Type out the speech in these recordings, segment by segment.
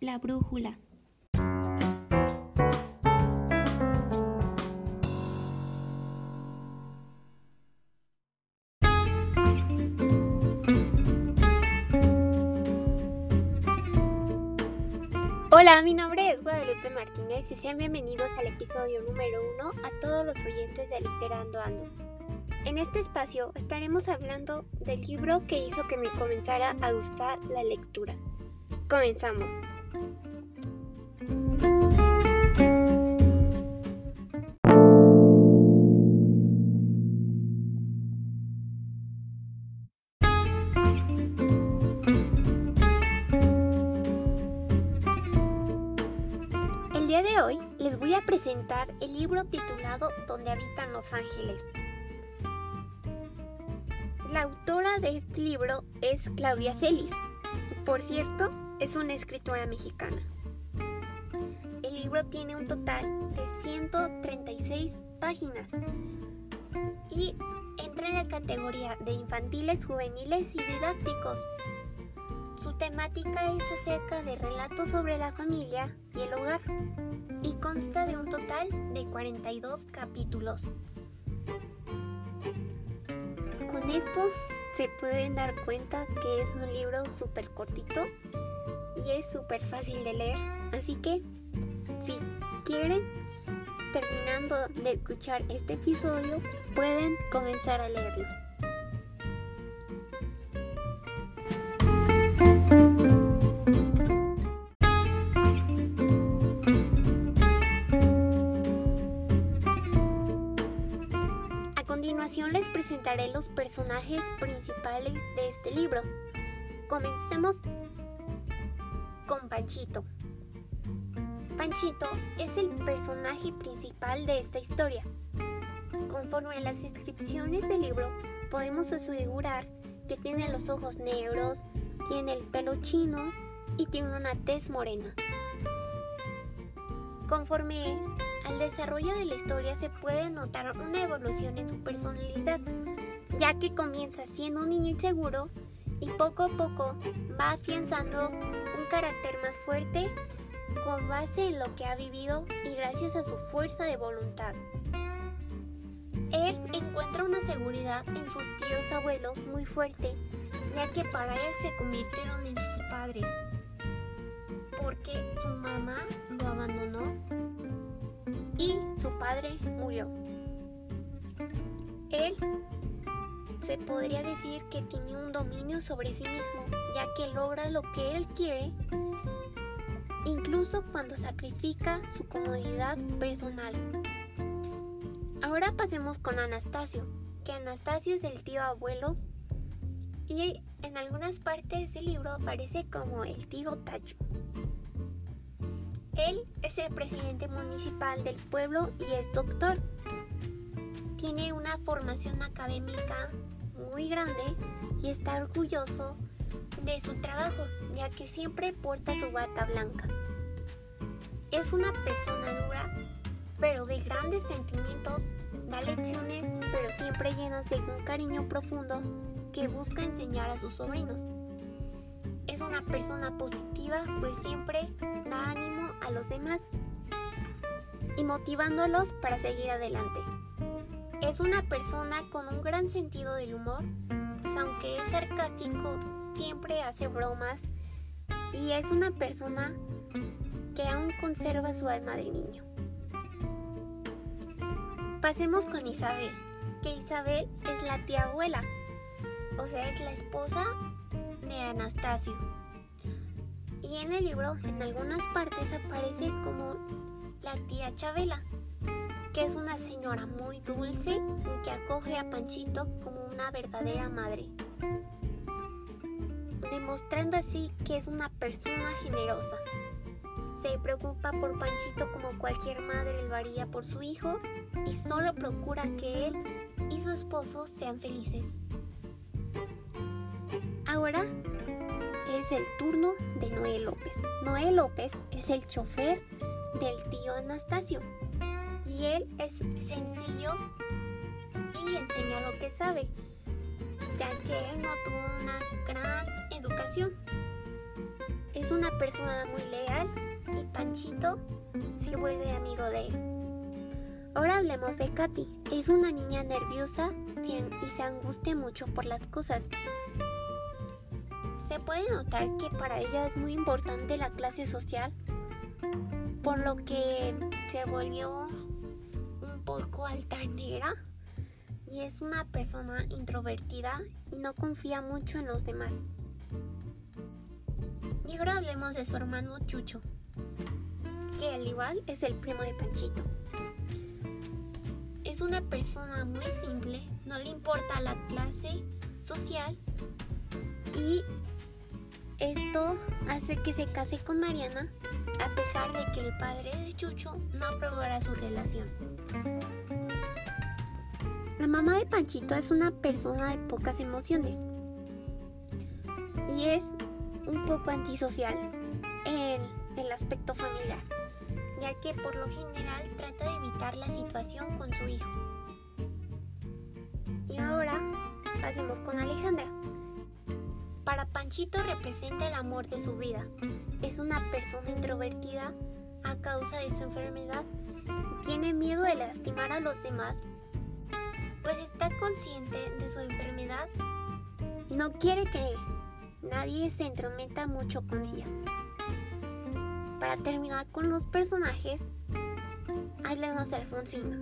La Brújula. Hola, mi nombre es Guadalupe Martínez y sean bienvenidos al episodio número uno a todos los oyentes de Literando Ando. En este espacio estaremos hablando del libro que hizo que me comenzara a gustar la lectura. Comenzamos. El día de hoy les voy a presentar el libro titulado Donde habitan los ángeles. La autora de este libro es Claudia Celis. Por cierto, es una escritora mexicana. El libro tiene un total de 136 páginas y entra en la categoría de infantiles, juveniles y didácticos. Su temática es acerca de relatos sobre la familia y el hogar y consta de un total de 42 capítulos. Con esto se pueden dar cuenta que es un libro súper cortito es súper fácil de leer. Así que si quieren, terminando de escuchar este episodio, pueden comenzar a leerlo. A continuación les presentaré los personajes principales de este libro. Comencemos con Panchito. Panchito es el personaje principal de esta historia. Conforme a las descripciones del libro, podemos asegurar que tiene los ojos negros, tiene el pelo chino y tiene una tez morena. Conforme al desarrollo de la historia se puede notar una evolución en su personalidad, ya que comienza siendo un niño inseguro y poco a poco va afianzando carácter más fuerte con base en lo que ha vivido y gracias a su fuerza de voluntad. Él encuentra una seguridad en sus tíos abuelos muy fuerte, ya que para él se convirtieron en sus padres, porque su mamá lo abandonó y su padre murió. Él se podría decir que tiene un dominio sobre sí mismo, ya que logra lo que él quiere, incluso cuando sacrifica su comodidad personal. Ahora pasemos con Anastasio, que Anastasio es el tío abuelo y en algunas partes del libro aparece como el tío Tacho. Él es el presidente municipal del pueblo y es doctor. Tiene una formación académica muy grande y está orgulloso de su trabajo, ya que siempre porta su bata blanca. Es una persona dura, pero de grandes sentimientos, da lecciones, pero siempre llenas de un cariño profundo que busca enseñar a sus sobrinos. Es una persona positiva, pues siempre da ánimo a los demás y motivándolos para seguir adelante. Es una persona con un gran sentido del humor, pues aunque es sarcástico, siempre hace bromas y es una persona que aún conserva su alma de niño. Pasemos con Isabel, que Isabel es la tía abuela, o sea, es la esposa de Anastasio. Y en el libro, en algunas partes, aparece como la tía Chabela, que es una señora muy dulce que acoge a Panchito como una verdadera madre, demostrando así que es una persona generosa. Se preocupa por Panchito como cualquier madre lo haría por su hijo y solo procura que él y su esposo sean felices. Ahora es el turno de Noé López. Noé López es el chofer del tío Anastasio y él es sencillo y enseña lo que sabe, ya que él no tuvo una gran educación. es una persona muy leal y Panchito se vuelve amigo de él. Ahora hablemos de Katy. Es una niña nerviosa y se angustia mucho por las cosas. Se puede notar que para ella es muy importante la clase social, por lo que se volvió poco altanera y es una persona introvertida y no confía mucho en los demás. Y ahora hablemos de su hermano Chucho, que al igual es el primo de Panchito. Es una persona muy simple, no le importa la clase social y esto hace que se case con Mariana a pesar de que el padre de Chucho no aprobara su relación. La mamá de Panchito es una persona de pocas emociones y es un poco antisocial en el aspecto familiar, ya que por lo general trata de evitar la situación con su hijo. Y ahora pasemos con Alejandra. Para Panchito representa el amor de su vida. Es una persona introvertida a causa de su enfermedad tiene miedo de lastimar a los demás pues está consciente de su enfermedad no quiere que nadie se entrometa mucho con ella. Para terminar con los personajes, hablemos de Alfonsina,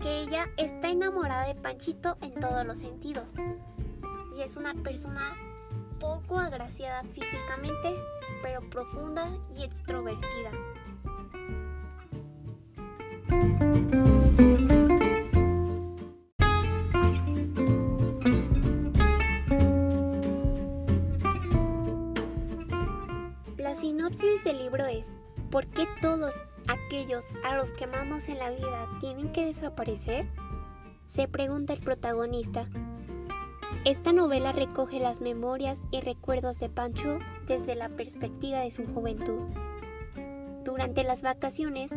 que ella está enamorada de Panchito en todos los sentidos y es una persona poco agraciada físicamente, pero profunda y extrovertida. El libro es ¿Por qué todos aquellos a los que amamos en la vida tienen que desaparecer? Se pregunta el protagonista. Esta novela recoge las memorias y recuerdos de Pancho desde la perspectiva de su juventud. Durante las vacaciones,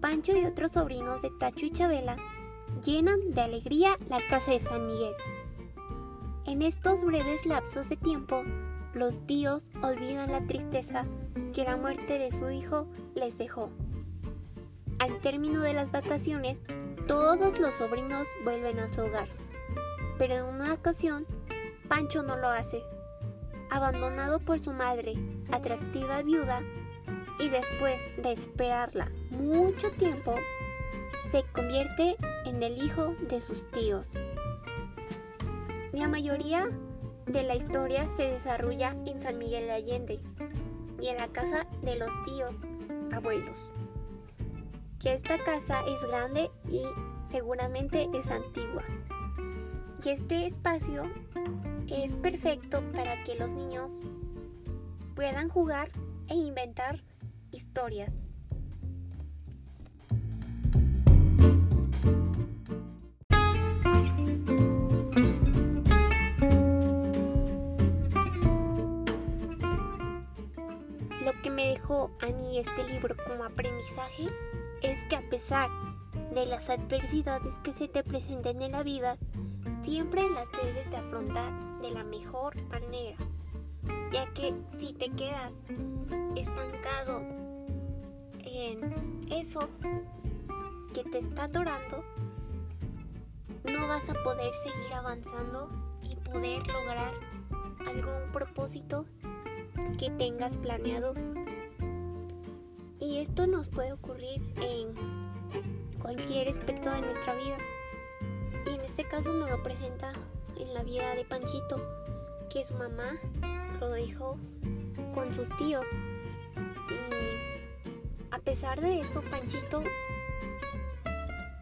Pancho y otros sobrinos de Tacho y Chabela llenan de alegría la casa de San Miguel. En estos breves lapsos de tiempo, los tíos olvidan la tristeza que la muerte de su hijo les dejó. Al término de las vacaciones, todos los sobrinos vuelven a su hogar. Pero en una ocasión, Pancho no lo hace. Abandonado por su madre, atractiva viuda, y después de esperarla mucho tiempo, se convierte en el hijo de sus tíos. La mayoría de la historia se desarrolla en San Miguel de Allende y en la casa de los tíos abuelos. Que esta casa es grande y seguramente es antigua. Y este espacio es perfecto para que los niños puedan jugar e inventar historias. a mí este libro como aprendizaje es que a pesar de las adversidades que se te presenten en la vida, siempre las debes de afrontar de la mejor manera, ya que si te quedas estancado en eso que te está adorando, no vas a poder seguir avanzando y poder lograr algún propósito que tengas planeado y esto nos puede ocurrir en cualquier aspecto de nuestra vida. Este caso nos lo presenta en la vida de Panchito, que su mamá lo dejó con sus tíos. Y a pesar de eso, Panchito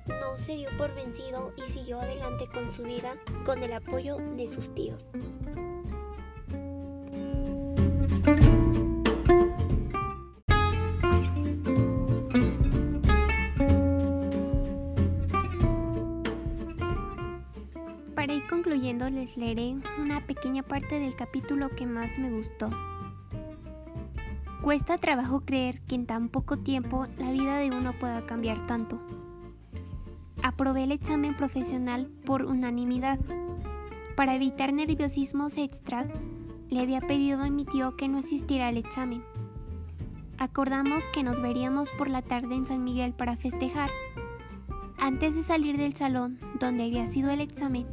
no se dio por vencido y siguió adelante con su vida con el apoyo de sus tíos. Leeré una pequeña parte del capítulo que más me gustó. Cuesta trabajo creer que en tan poco tiempo la vida de uno pueda cambiar tanto. Aprobé el examen profesional por unanimidad. Para evitar nerviosismos extras, le había pedido a mi tío que no asistiera al examen, Acordamos que nos veríamos por la tarde en San Miguel para festejar. Antes de salir del salón donde había sido el examen,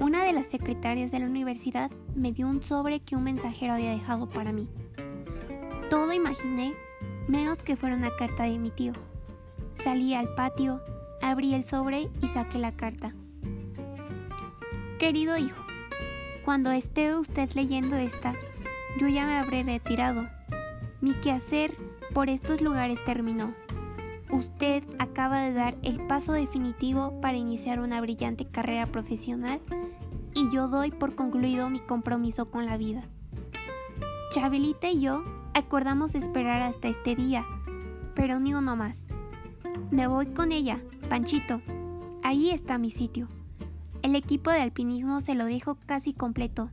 una de las secretarias de la universidad me dio un sobre que un mensajero había dejado para mí. Todo imaginé, menos que fuera una carta de mi tío. Salí al patio, abrí el sobre y saqué la carta. Querido hijo, cuando esté usted leyendo esta, yo ya me habré retirado. Mi quehacer por estos lugares terminó. Usted acaba de dar el paso definitivo para iniciar una brillante carrera profesional y yo doy por concluido mi compromiso con la vida. Chabelita y yo acordamos esperar hasta este día, pero ni uno más. Me voy con ella, Panchito. Ahí está mi sitio. El equipo de alpinismo se lo dejo casi completo.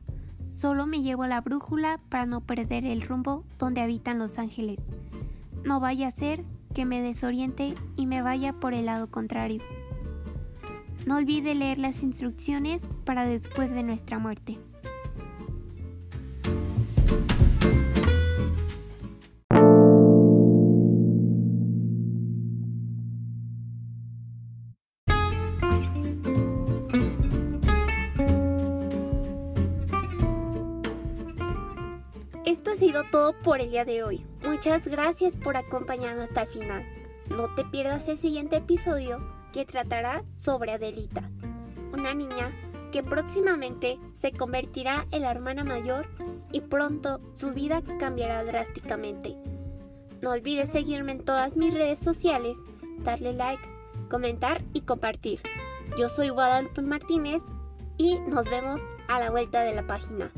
Solo me llevo la brújula para no perder el rumbo donde habitan los ángeles. No vaya a ser que me desoriente y me vaya por el lado contrario. No olvide leer las instrucciones para después de nuestra muerte. Esto ha sido todo por el día de hoy. Muchas gracias por acompañarnos hasta el final. No te pierdas el siguiente episodio que tratará sobre Adelita, una niña que próximamente se convertirá en la hermana mayor y pronto su vida cambiará drásticamente. No olvides seguirme en todas mis redes sociales, darle like, comentar y compartir. Yo soy Guadalupe Martínez y nos vemos a la vuelta de la página.